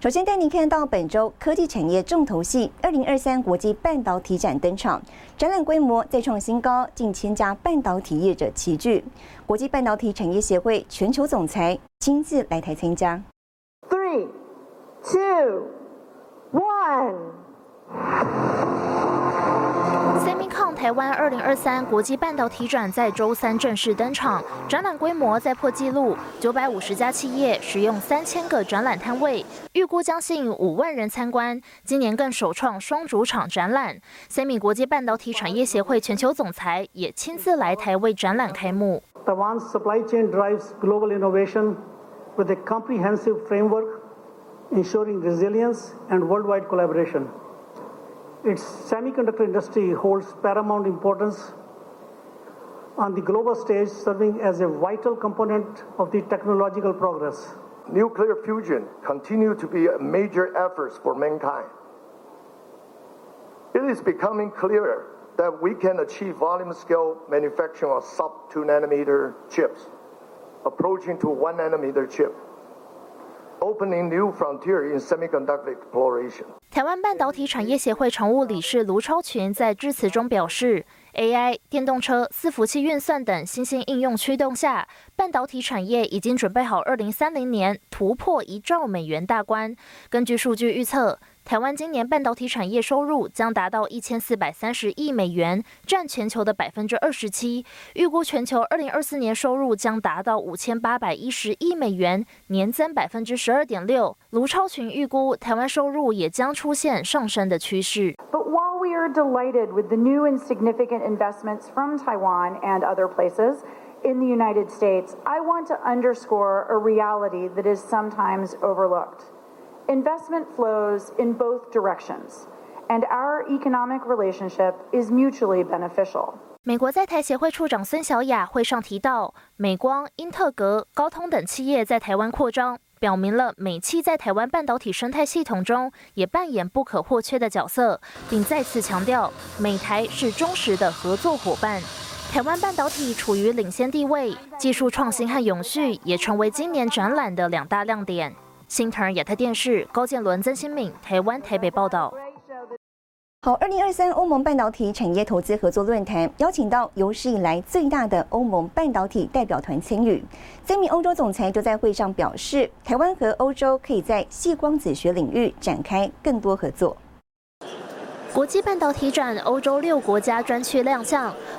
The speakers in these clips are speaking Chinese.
首先带您看到本周科技产业重头戏——二零二三国际半导体展登场，展览规模再创新高，近千家半导体业者齐聚。国际半导体产业协会全球总裁亲自来台参加。Three, two, one. Semicon 台湾二零二三国际半导体展在周三正式登场，展览规模再破纪录，九百五十家企业使用三千个展览摊位，预估将吸引五万人参观。今年更首创双主场展览，Semi 国际半导体产业协会全球总裁也亲自来台为展览开幕。Taiwan's supply chain drives global innovation with a comprehensive framework ensuring resilience and worldwide collaboration. Its semiconductor industry holds paramount importance on the global stage, serving as a vital component of the technological progress. Nuclear fusion continues to be a major effort for mankind. It is becoming clearer that we can achieve volume scale manufacturing of sub 2 nanometer chips, approaching to 1 nanometer chip. Opening new frontier in semiconductor exploration。台湾半导体产业协会常务理事卢超群在致辞中表示，AI、电动车、伺服器运算等新兴应用驱动下，半导体产业已经准备好2030年突破一兆美元大关。根据数据预测。台湾今年半导体产业收入将达到一千四百三十亿美元，占全球的百分之二十七。预估全球二零二四年收入将达到五千八百一十亿美元，年增百分之十二点六。卢超群预估，台湾收入也将出现上升的趋势。But while we are delighted with the new and significant investments from Taiwan and other places in the United States, I want to underscore a reality that is sometimes overlooked. Investment flows in both directions, and our economic relationship is mutually beneficial. 美国在台协会处长孙小雅会上提到，美光、英特格、高通等企业在台湾扩张，表明了美企在台湾半导体生态系统中也扮演不可或缺的角色，并再次强调，美台是忠实的合作伙伴。台湾半导体处于领先地位，技术创新和永续也成为今年展览的两大亮点。新唐亚太电视高建伦、曾新敏，台湾台北报道。好，二零二三欧盟半导体产业投资合作论坛邀请到有史以来最大的欧盟半导体代表团参与。三名欧洲总裁都在会上表示，台湾和欧洲可以在细光子学领域展开更多合作。国际半导体展，欧洲六国家专区亮相，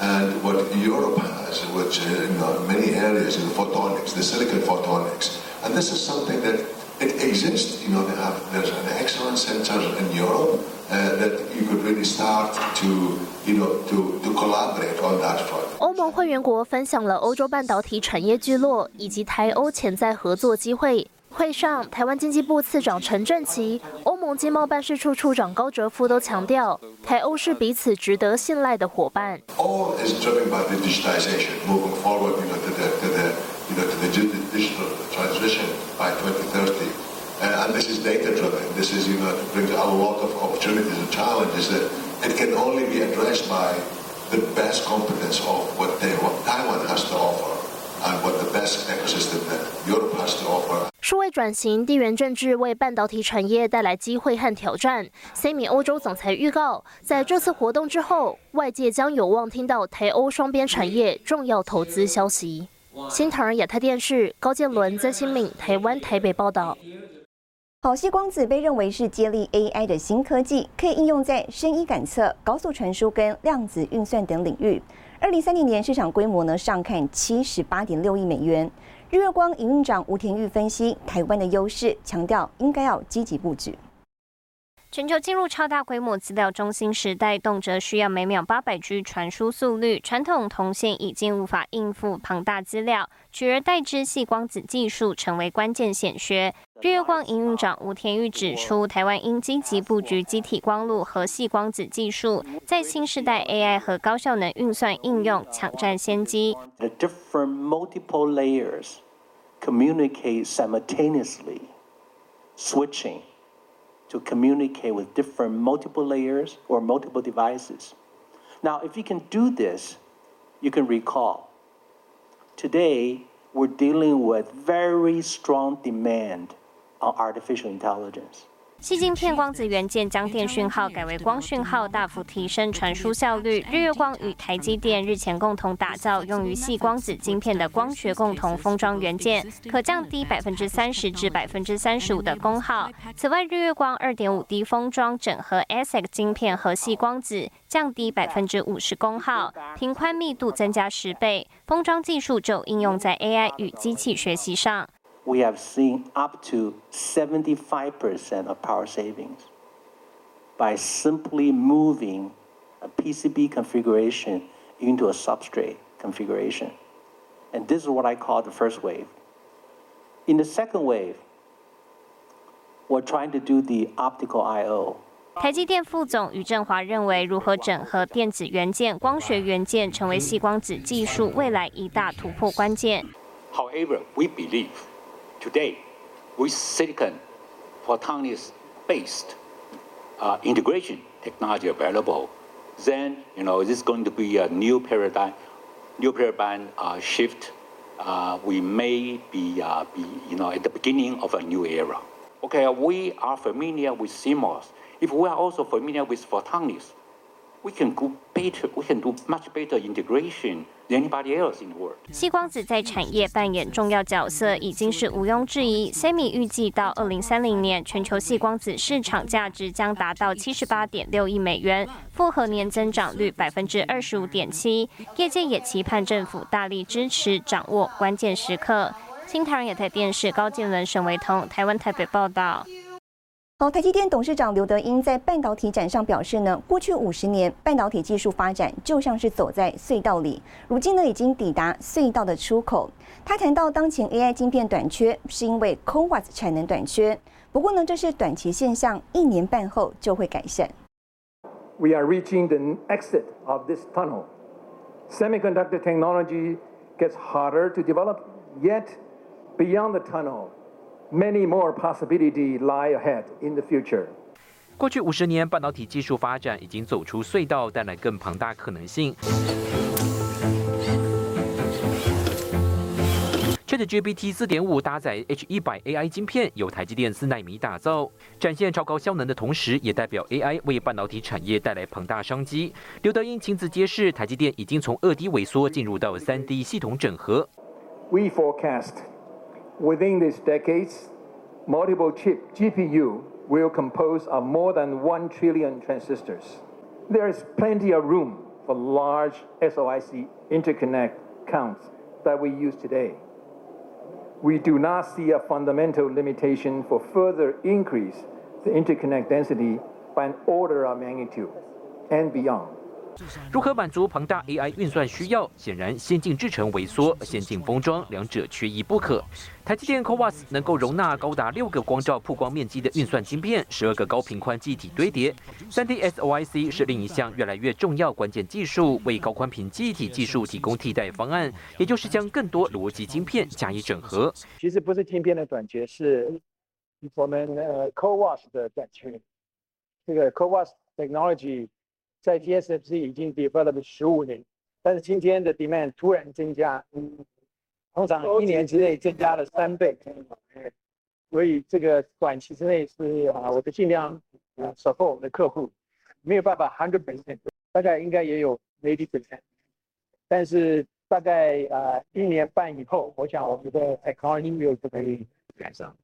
and what Europe has, which uh, in uh, many areas in photonics, the silicon photonics. And this is something that it exists. You know, they have, there's an excellent center in Europe uh, that you could really start to, you know, to, to collaborate on that front. 欧盟会员国分享了欧洲半导体产业聚落以及台欧潜在合作机会。 会上台湾经济部次长陈振奇欧盟经贸办事处处长高哲夫都强调台欧是彼此值得信赖的伙伴。数位转型、地缘政治为半导体产业带来机会和挑战。Semi 欧洲总裁预告，在这次活动之后，外界将有望听到台欧双边产业重要投资消息。新唐人亚太电视高建伦、曾新敏，台湾台北报道。好，细光子被认为是接力 AI 的新科技，可以应用在声音感测、高速传输跟量子运算等领域。二零三零年市场规模呢上看七十八点六亿美元。日月光营运长吴田玉分析台湾的优势，强调应该要积极布局。全球进入超大规模资料中心时代，动辄需要每秒八百 G 传输速率，传统铜线已经无法应付庞大资料，取而代之细光子技术成为关键显学。日月光营运长吴天玉指出，台湾应积极布局机体光路和细光子技术，在新时代 AI 和高效能运算应用抢占先机。The different multiple layers communicate simultaneously, switching. To communicate with different multiple layers or multiple devices. Now, if you can do this, you can recall today we're dealing with very strong demand on artificial intelligence. 细晶片光子元件将电讯号改为光讯号，大幅提升传输效率。日月光与台积电日前共同打造用于细光子晶片的光学共同封装元件，可降低百分之三十至百分之三十五的功耗。此外，日月光二点五 D 封装整合 ASIC 晶片和细光子，降低百分之五十功耗，频宽密度增加十倍。封装技术就应用在 AI 与机器学习上。we have seen up to 75% of power savings by simply moving a PCB configuration into a substrate configuration. And this is what I call the first wave. In the second wave, we're trying to do the optical I/O. 台积电副总余振华认为，如何整合电子元件、光学元件，成为细光子技术未来一大突破关键。However, we believe today with silicon photonics based uh, integration technology available, then you know this is going to be a new paradigm, new paradigm uh, shift. Uh, we may be, uh, be you know at the beginning of a new era. Okay, we are familiar with CMOS. If we are also familiar with photonics, we can go better. We can do much better integration. 细光子在产业扮演重要角色，已经是毋庸置疑。Semi 预计到二零三零年，全球细光子市场价值将达到七十八点六亿美元，复合年增长率百分之二十五点七。业界也期盼政府大力支持，掌握关键时刻。新唐人亚太电视高建伦、沈维彤，台湾台北报道。好，台积电董事长刘德英在半导体展上表示呢，过去五十年半导体技术发展就像是走在隧道里，如今呢已经抵达隧道的出口。他谈到当前 AI 晶片短缺是因为 CoWAS 产能短缺，不过呢这是短期现象，一年半后就会改善。We are reaching the exit of this tunnel. Semiconductor technology gets harder to develop, yet beyond the tunnel. Many more possibility lie ahead in the future. 过去五十年，半导体技术发展已经走出隧道，带来更庞大可能性。ChatGPT 四点五搭载 H100 AI 晶片，由台积电四纳米打造，展现超高效能的同时，也代表 AI 为半导体产业带来庞大商机。刘德英亲自揭示，台积电已经从二 D 萎缩进入到三 D 系统整合。We forecast. Within these decades, multiple chip GPU will compose of more than 1 trillion transistors. There is plenty of room for large SOIC interconnect counts that we use today. We do not see a fundamental limitation for further increase the interconnect density by an order of magnitude and beyond. 如何满足庞大 AI 运算需要？显然，先进制程萎缩，先进封装两者缺一不可。台积电 CoWAS 能够容纳高达六个光照曝光面积的运算晶片，十二个高频宽记忆体堆叠。三 D SOIC 是另一项越来越重要关键技术，为高宽频记忆体技术提供替代方案，也就是将更多逻辑晶片加以整合。其实不是晶片的短缺，是我们呃 CoWAS 的短缺。这个 CoWAS technology。在 TSMC 已经 develop 十五年，但是今天的 demand 突然增加，通常一年之内增加了三倍，所以这个短期之内是啊，我的尽量啊守候我们的客户，没有办法 hundred percent，大概应该也有 eighty percent，但是大概啊一年半以后，我想我们的 technology 就可以赶上。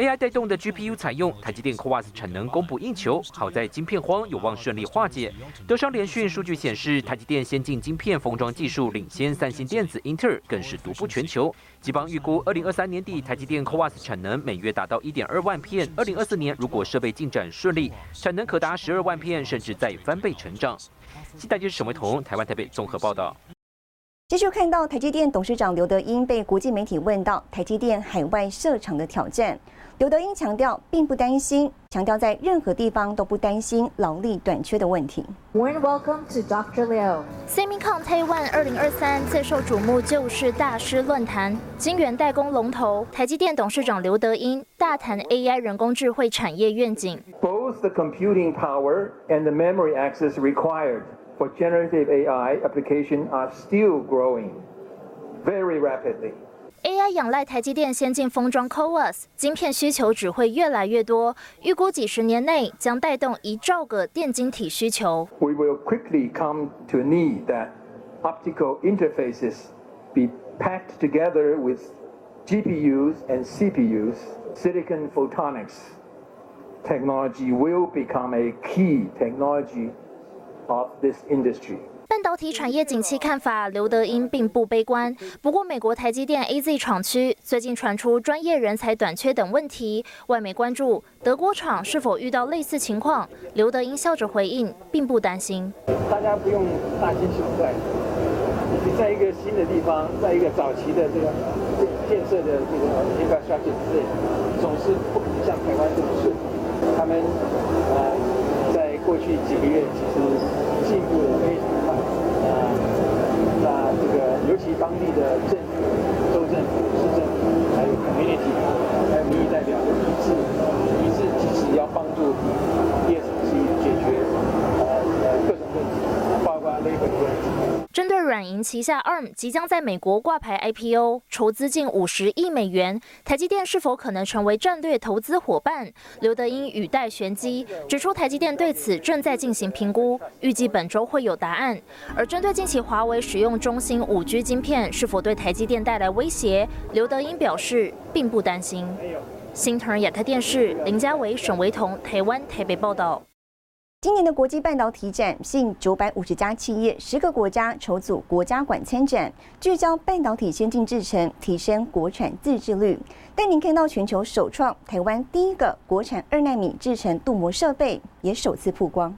AI 带动的 GPU 采用台积电 CoWAS 产能供不应求，好在晶片荒有望顺利化解。德商联讯数据显示，台积电先进晶片封装技术领先三星电子、英特尔，更是独步全球。吉邦预估，二零二三年底台积电 CoWAS 产能每月达到一点二万片，二零二四年如果设备进展顺利，产能可达十二万片，甚至再翻倍成长。期待就是沈维彤，台湾台北综合报道。继续看到台积电董事长刘德英被国际媒体问到台积电海外设厂的挑战，刘德英强调并不担心，强调在任何地方都不担心劳力短缺的问题。Warm welcome to Dr. Liu. Semicon Taiwan 二零二三最受瞩目就是大师论坛，晶圆代工龙头台积电董事长刘德英大谈 AI 人工智慧产业愿景。Both the computing power and the memory access required. for generative AI application are still growing very rapidly. AI 仰赖台积电先进封装 CoWAS，晶片需求只会越来越多，预估几十年内将带动一兆个电晶体需求。We will quickly come to need that optical interfaces be packed together with GPUs and CPUs. Silicon photonics technology will become a key technology of this industry. 半导体产业景气看法，刘德英并不悲观。不过，美国台积电 AZ 厂区最近传出专业人才短缺等问题，外媒关注德国厂是否遇到类似情况。刘德英笑着回应，并不担心。大家不用大惊小怪。你在一个新的地方，在一个早期的这个建设的这个 infrastructure 之内，总是不可能像台湾这么顺。他们呃，在过去几个月，其实进步的非常快。那这个，尤其当地的政府、州政府、市政府，还有 community，还有民意代表的一致软银旗下 ARM 即将在美国挂牌 IPO，筹资近五十亿美元，台积电是否可能成为战略投资伙伴？刘德英语带玄机，指出台积电对此正在进行评估，预计本周会有答案。而针对近期华为使用中兴五 G 晶片是否对台积电带来威胁，刘德英表示并不担心。新腾亚太电视林家伟、沈维彤，台湾台北报道。今年的国际半导体展吸引九百五十家企业、十个国家筹组国家馆参展，聚焦半导体先进制程，提升国产自制率。带您看到全球首创台湾第一个国产二纳米制程镀膜设备，也首次曝光。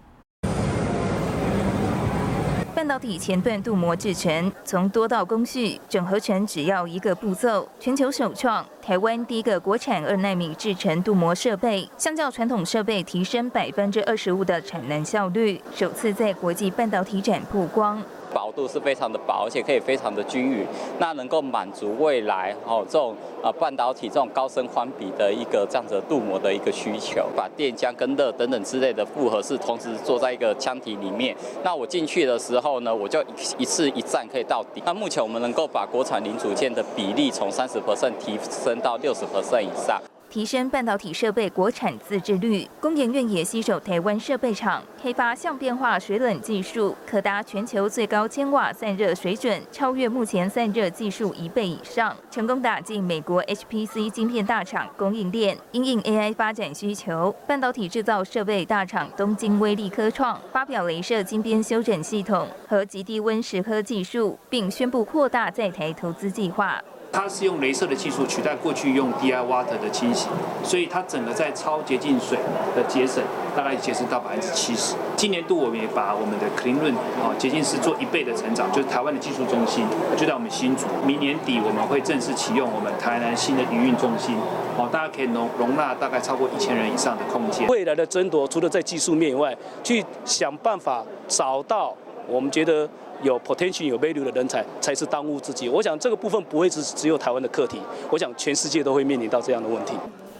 半导体前段镀膜制成，从多道工序整合成只要一个步骤，全球首创，台湾第一个国产二纳米制成镀膜设备，相较传统设备提升百分之二十五的产能效率，首次在国际半导体展曝光。薄度是非常的薄，而且可以非常的均匀，那能够满足未来哦这种呃半导体这种高深宽比的一个这样子的镀膜的一个需求，把电浆跟热等等之类的复合式同时做在一个腔体里面。那我进去的时候呢，我就一次一站可以到底。那目前我们能够把国产零组件的比例从三十 percent 提升到六十 percent 以上。提升半导体设备国产自制率，工研院也携手台湾设备厂开发相变化水冷技术，可达全球最高千瓦散热水准，超越目前散热技术一倍以上，成功打进美国 HPC 晶片大厂供应链。因应 AI 发展需求，半导体制造设备大厂东京威力科创发表镭射晶边修整系统和极低温蚀刻技术，并宣布扩大在台投资计划。它是用镭射的技术取代过去用 DI water 的清洗，所以它整个在超洁净水的节省，大概节省到百分之七十。今年度我们也把我们的 Clean Room 啊洁净室做一倍的成长，就是台湾的技术中心就在我们新竹。明年底我们会正式启用我们台南新的营运中心，哦，大家可以容容纳大概超过一千人以上的空间。未来的争夺除了在技术面以外，去想办法找到我们觉得。有 potential 有 value 的人才才是当务之急。我想这个部分不会只只有台湾的课题，我想全世界都会面临到这样的问题。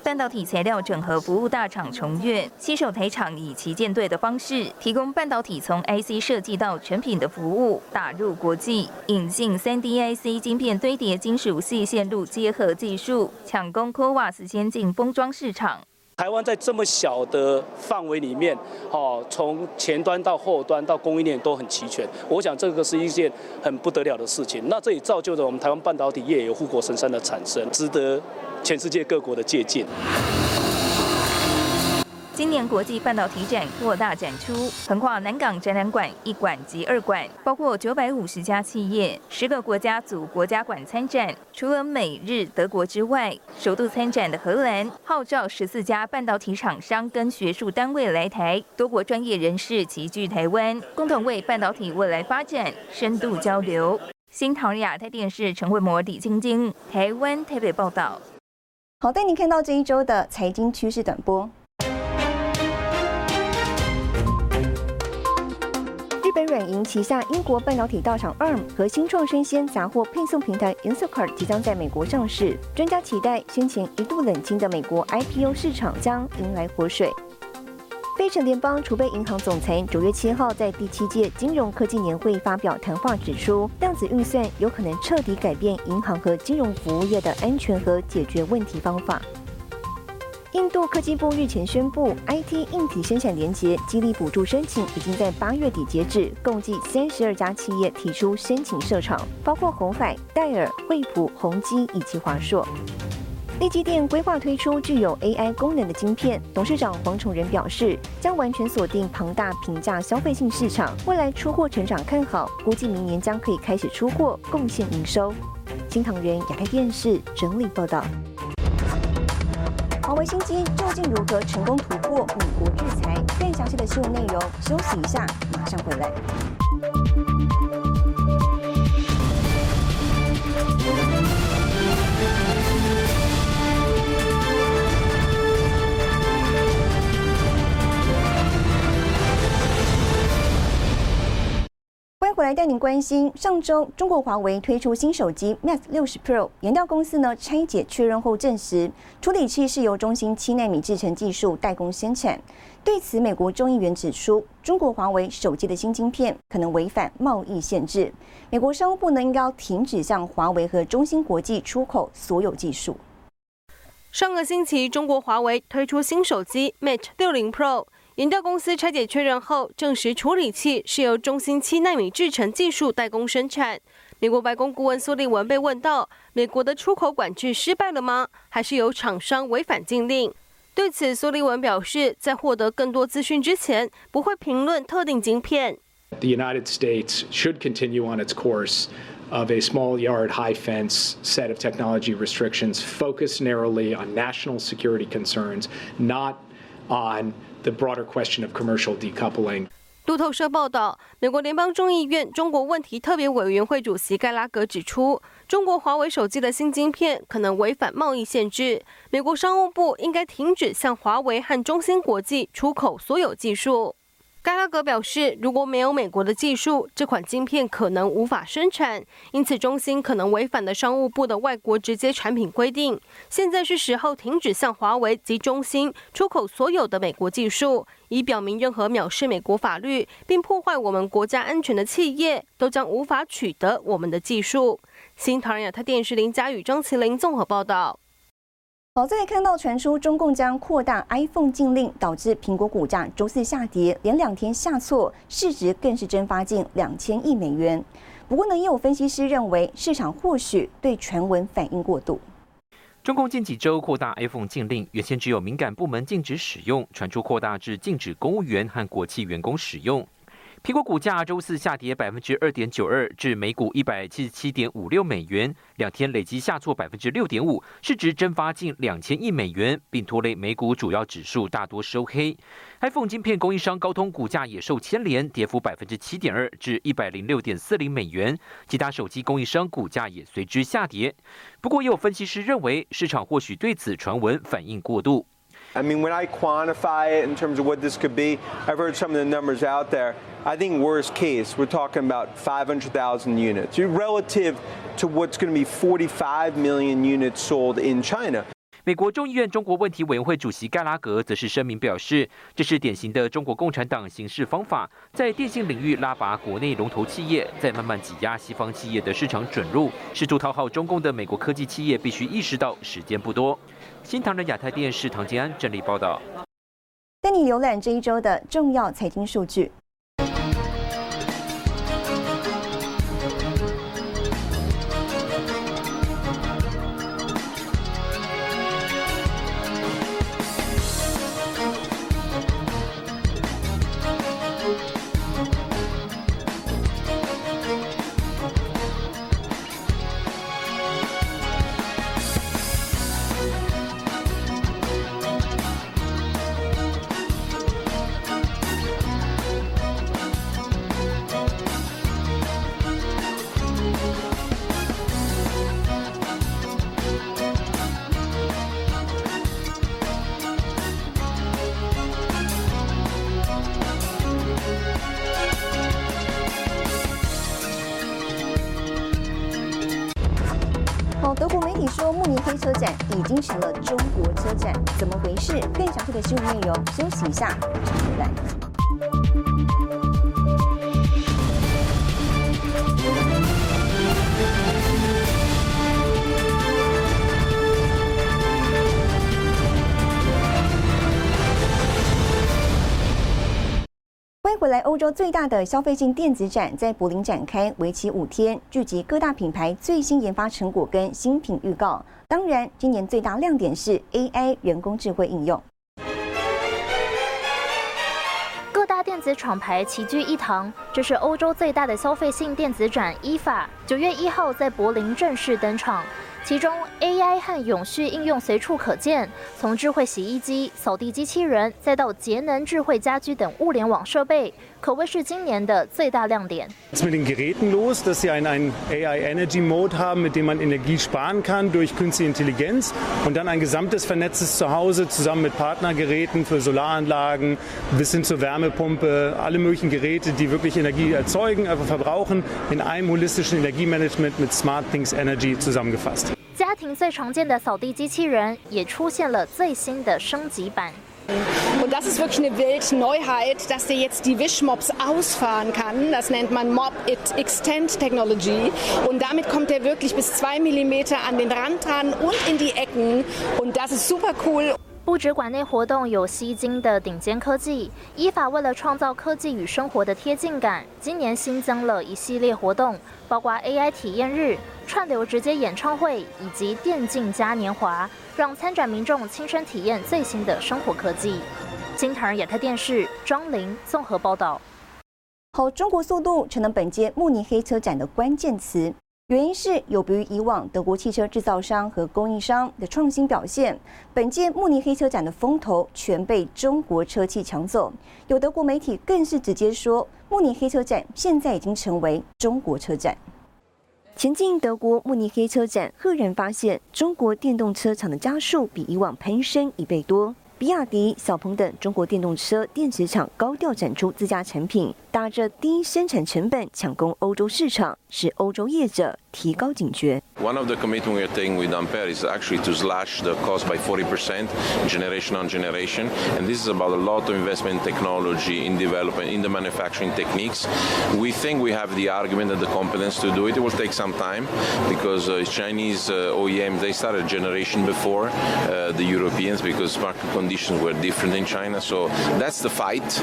半导体材料整合服务大厂重越携手台厂，以旗舰队的方式提供半导体从 IC 设计到成品的服务，打入国际，引进 3D IC 晶片堆叠金属细线路结合技术，抢攻 CoWAS 先进封装市场。台湾在这么小的范围里面，哦，从前端到后端到供应链都很齐全。我想这个是一件很不得了的事情。那这也造就了我们台湾半导体业有护国神山的产生，值得全世界各国的借鉴。今年国际半导体展扩大展出，横跨南港展览馆一馆及二馆，包括九百五十家企业、十个国家组国家馆参展。除了美日德国之外，首度参展的荷兰号召十四家半导体厂商跟学术单位来台，多国专业人士齐聚台湾，共同为半导体未来发展深度交流。新唐亚太电视陈慧模、李晶晶，台湾台北报道。好，带您看到这一周的财经趋势短波。软银旗下英国半导体大厂 ARM 和新创生鲜杂货配送平台 Instacart 即将在美国上市，专家期待先前一度冷清的美国 IPO 市场将迎来活水。费城联邦储备银行总裁九月七号在第七届金融科技年会发表谈话，指出量子运算有可能彻底改变银行和金融服务业的安全和解决问题方法。印度科技部日前宣布，IT 硬体生产连接激励补助申请已经在八月底截止，共计三十二家企业提出申请设厂，包括红海、戴尔、惠普、宏基以及华硕。立基电规划推出具有 AI 功能的晶片，董事长黄崇仁表示，将完全锁定庞大平价消费性市场，未来出货成长看好，估计明年将可以开始出货，贡献营收。新唐人亚太电视整理报道。华为新机究竟如何成功突破美国制裁？更详细的新闻内容，休息一下，马上回来。来带您关心，上周中国华为推出新手机 Mate 六十 Pro，研调公司呢拆解确认后证实，处理器是由中芯七纳米制程技术代工生产。对此，美国众议员指出，中国华为手机的新晶片可能违反贸易限制，美国商务部呢应该要停止向华为和中芯国际出口所有技术。上个星期，中国华为推出新手机 Mate 六零 Pro。研调公司拆解确认后，证实处理器是由中芯七纳米制程技术代工生产。美国白宫顾问苏利文被问到：美国的出口管制失败了吗？还是有厂商违反禁令？对此，苏利文表示，在获得更多资讯之前，不会评论特定晶片。The United States should continue on its course of a small yard, high fence set of technology restrictions focused narrowly on national security concerns, not on the broader question of commercial decoupling. 路透社报道，美国联邦众议院中国问题特别委员会主席盖拉格指出，中国华为手机的新晶片可能违反贸易限制，美国商务部应该停止向华为和中芯国际出口所有技术。盖拉格表示，如果没有美国的技术，这款晶片可能无法生产，因此中芯可能违反了商务部的外国直接产品规定。现在是时候停止向华为及中兴出口所有的美国技术，以表明任何藐视美国法律并破坏我们国家安全的企业都将无法取得我们的技术。新唐人亚太电视林佳宇、张麒麟综合报道。好，再看到传出中共将扩大 iPhone 禁令，导致苹果股价周四下跌，连两天下挫，市值更是蒸发近两千亿美元。不过呢，也有分析师认为，市场或许对传闻反应过度。中共近几周扩大 iPhone 禁令，原先只有敏感部门禁止使用，传出扩大至禁止公务员和国企员工使用。苹果股价周四下跌百分之二点九二，至每股一百七十七点五六美元，两天累计下挫百分之六点五，市值蒸发近两千亿美元，并拖累美股主要指数大多收黑。iPhone 晶片供应商高通股价也受牵连，跌幅百分之七点二，至一百零六点四零美元。其他手机供应商股价也随之下跌。不过，也有分析师认为，市场或许对此传闻反应过度。I mean, when I quantify it in terms of what this could be, I've heard some of the numbers out there. I think worst case, we're talking about 500,000 units relative to what's going to be 45 million units sold in China. 美国众议院中国问题委员会主席盖拉格则是声明表示，这是典型的中国共产党行事方法，在电信领域拉拔国内龙头企业，再慢慢挤压西方企业的市场准入，试图讨好中共的美国科技企业必须意识到时间不多。新唐人亚太电视唐金安整理报道，带你浏览这一周的重要财经数据。媒体说，慕尼黑车展已经成了中国车展，怎么回事？更详细的新闻内容，休息一下，马上回来。来！欧洲最大的消费性电子展在柏林展开，为期五天，聚集各大品牌最新研发成果跟新品预告。当然，今年最大亮点是 AI 人工智慧应用。各大电子厂牌齐聚一堂，这是欧洲最大的消费性电子展 IFA，九月一号在柏林正式登场。其中 AI 和永续应用随处可见，从智慧洗衣机、扫地机器人，再到节能智慧家居等物联网设备，可谓是今年的最大亮点。 Es mit den Geräten los, dass sie einen, einen AI Energy Mode haben, mit dem man Energie sparen kann durch künstliche Intelligenz und dann ein gesamtes vernetztes Zuhause zusammen mit Partnergeräten für Solaranlagen bis hin zur Wärmepumpe, alle möglichen Geräte, die wirklich Energie erzeugen, einfach verbrauchen, in einem holistischen Energiemanagement mit Smart Things Energy zusammengefasst. 家庭最常见的扫地机器人也出现了最新的升级版。 Und das ist wirklich eine Weltneuheit, dass der jetzt die Wischmops ausfahren kann. Das nennt man Mop It Extend Technology. Und damit kommt er wirklich bis zwei Millimeter an den Rand ran und in die Ecken. Und das ist super cool. 不止馆内活动有吸睛的顶尖科技，依法为了创造科技与生活的贴近感，今年新增了一系列活动，包括 AI 体验日、串流直接演唱会以及电竞嘉年华，让参展民众亲身体验最新的生活科技。金唐人亚太电视庄玲综合报道。好，中国速度成了本届慕尼黑车展的关键词。原因是有别于以往德国汽车制造商和供应商的创新表现，本届慕尼黑车展的风头全被中国车企抢走。有德国媒体更是直接说，慕尼黑车展现在已经成为中国车展。前进德国慕尼黑车展，赫然发现中国电动车厂的加速比以往攀升一倍多。比亚迪、小鹏等中国电动车电池厂高调展出自家产品，打着低生产成本抢攻欧洲市场，使欧洲业者提高警觉。 One of the commitment we are taking with Ampere is actually to slash the cost by 40% generation on generation. And this is about a lot of investment in technology, in development, in the manufacturing techniques. We think we have the argument and the competence to do it. It will take some time because uh, Chinese uh, OEMs, they started a generation before uh, the Europeans because market Conditions were different in China. So that's the fight,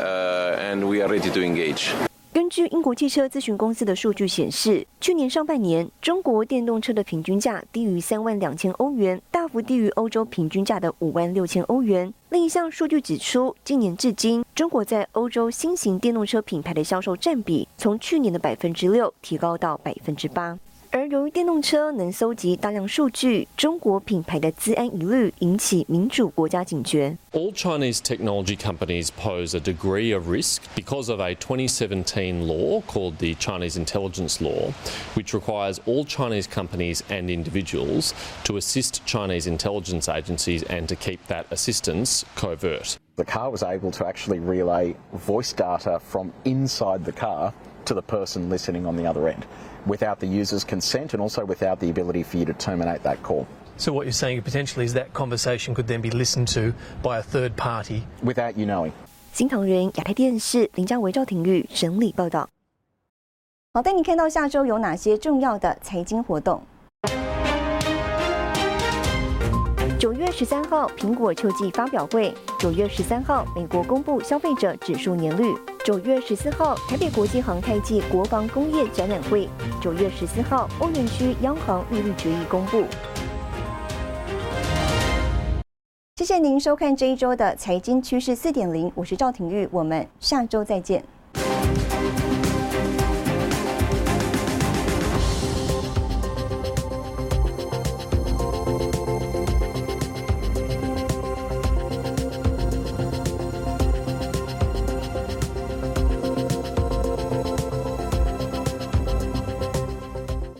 uh, and we are ready to engage. 根据英国汽车咨询公司的数据显示，去年上半年中国电动车的平均价低于三万两千欧元，大幅低于欧洲平均价的五万六千欧元。另一项数据指出，今年至今，中国在欧洲新型电动车品牌的销售占比从去年的百分之六提高到百分之八。而由于电动车能搜集大量数据，中国品牌的资安疑虑引起民主国家警觉。 All Chinese technology companies pose a degree of risk because of a 2017 law called the Chinese Intelligence Law, which requires all Chinese companies and individuals to assist Chinese intelligence agencies and to keep that assistance covert. The car was able to actually relay voice data from inside the car to the person listening on the other end without the user's consent and also without the ability for you to terminate that call. So what you're saying potentially is that conversation could then be listened to by a third party without you knowing. 新唐人亚太电视林家维、赵廷玉整理报道。好，带你看到下周有哪些重要的财经活动。九月十三号，苹果秋季发表会；九月十三号，美国公布消费者指数年率； 九月十四号，台北国际航太暨国防工业展览会；九月十四号，欧元区央行利率决议公布。谢谢您收看这一周的财经趋势四点零，我是赵廷玉，我们下周再见。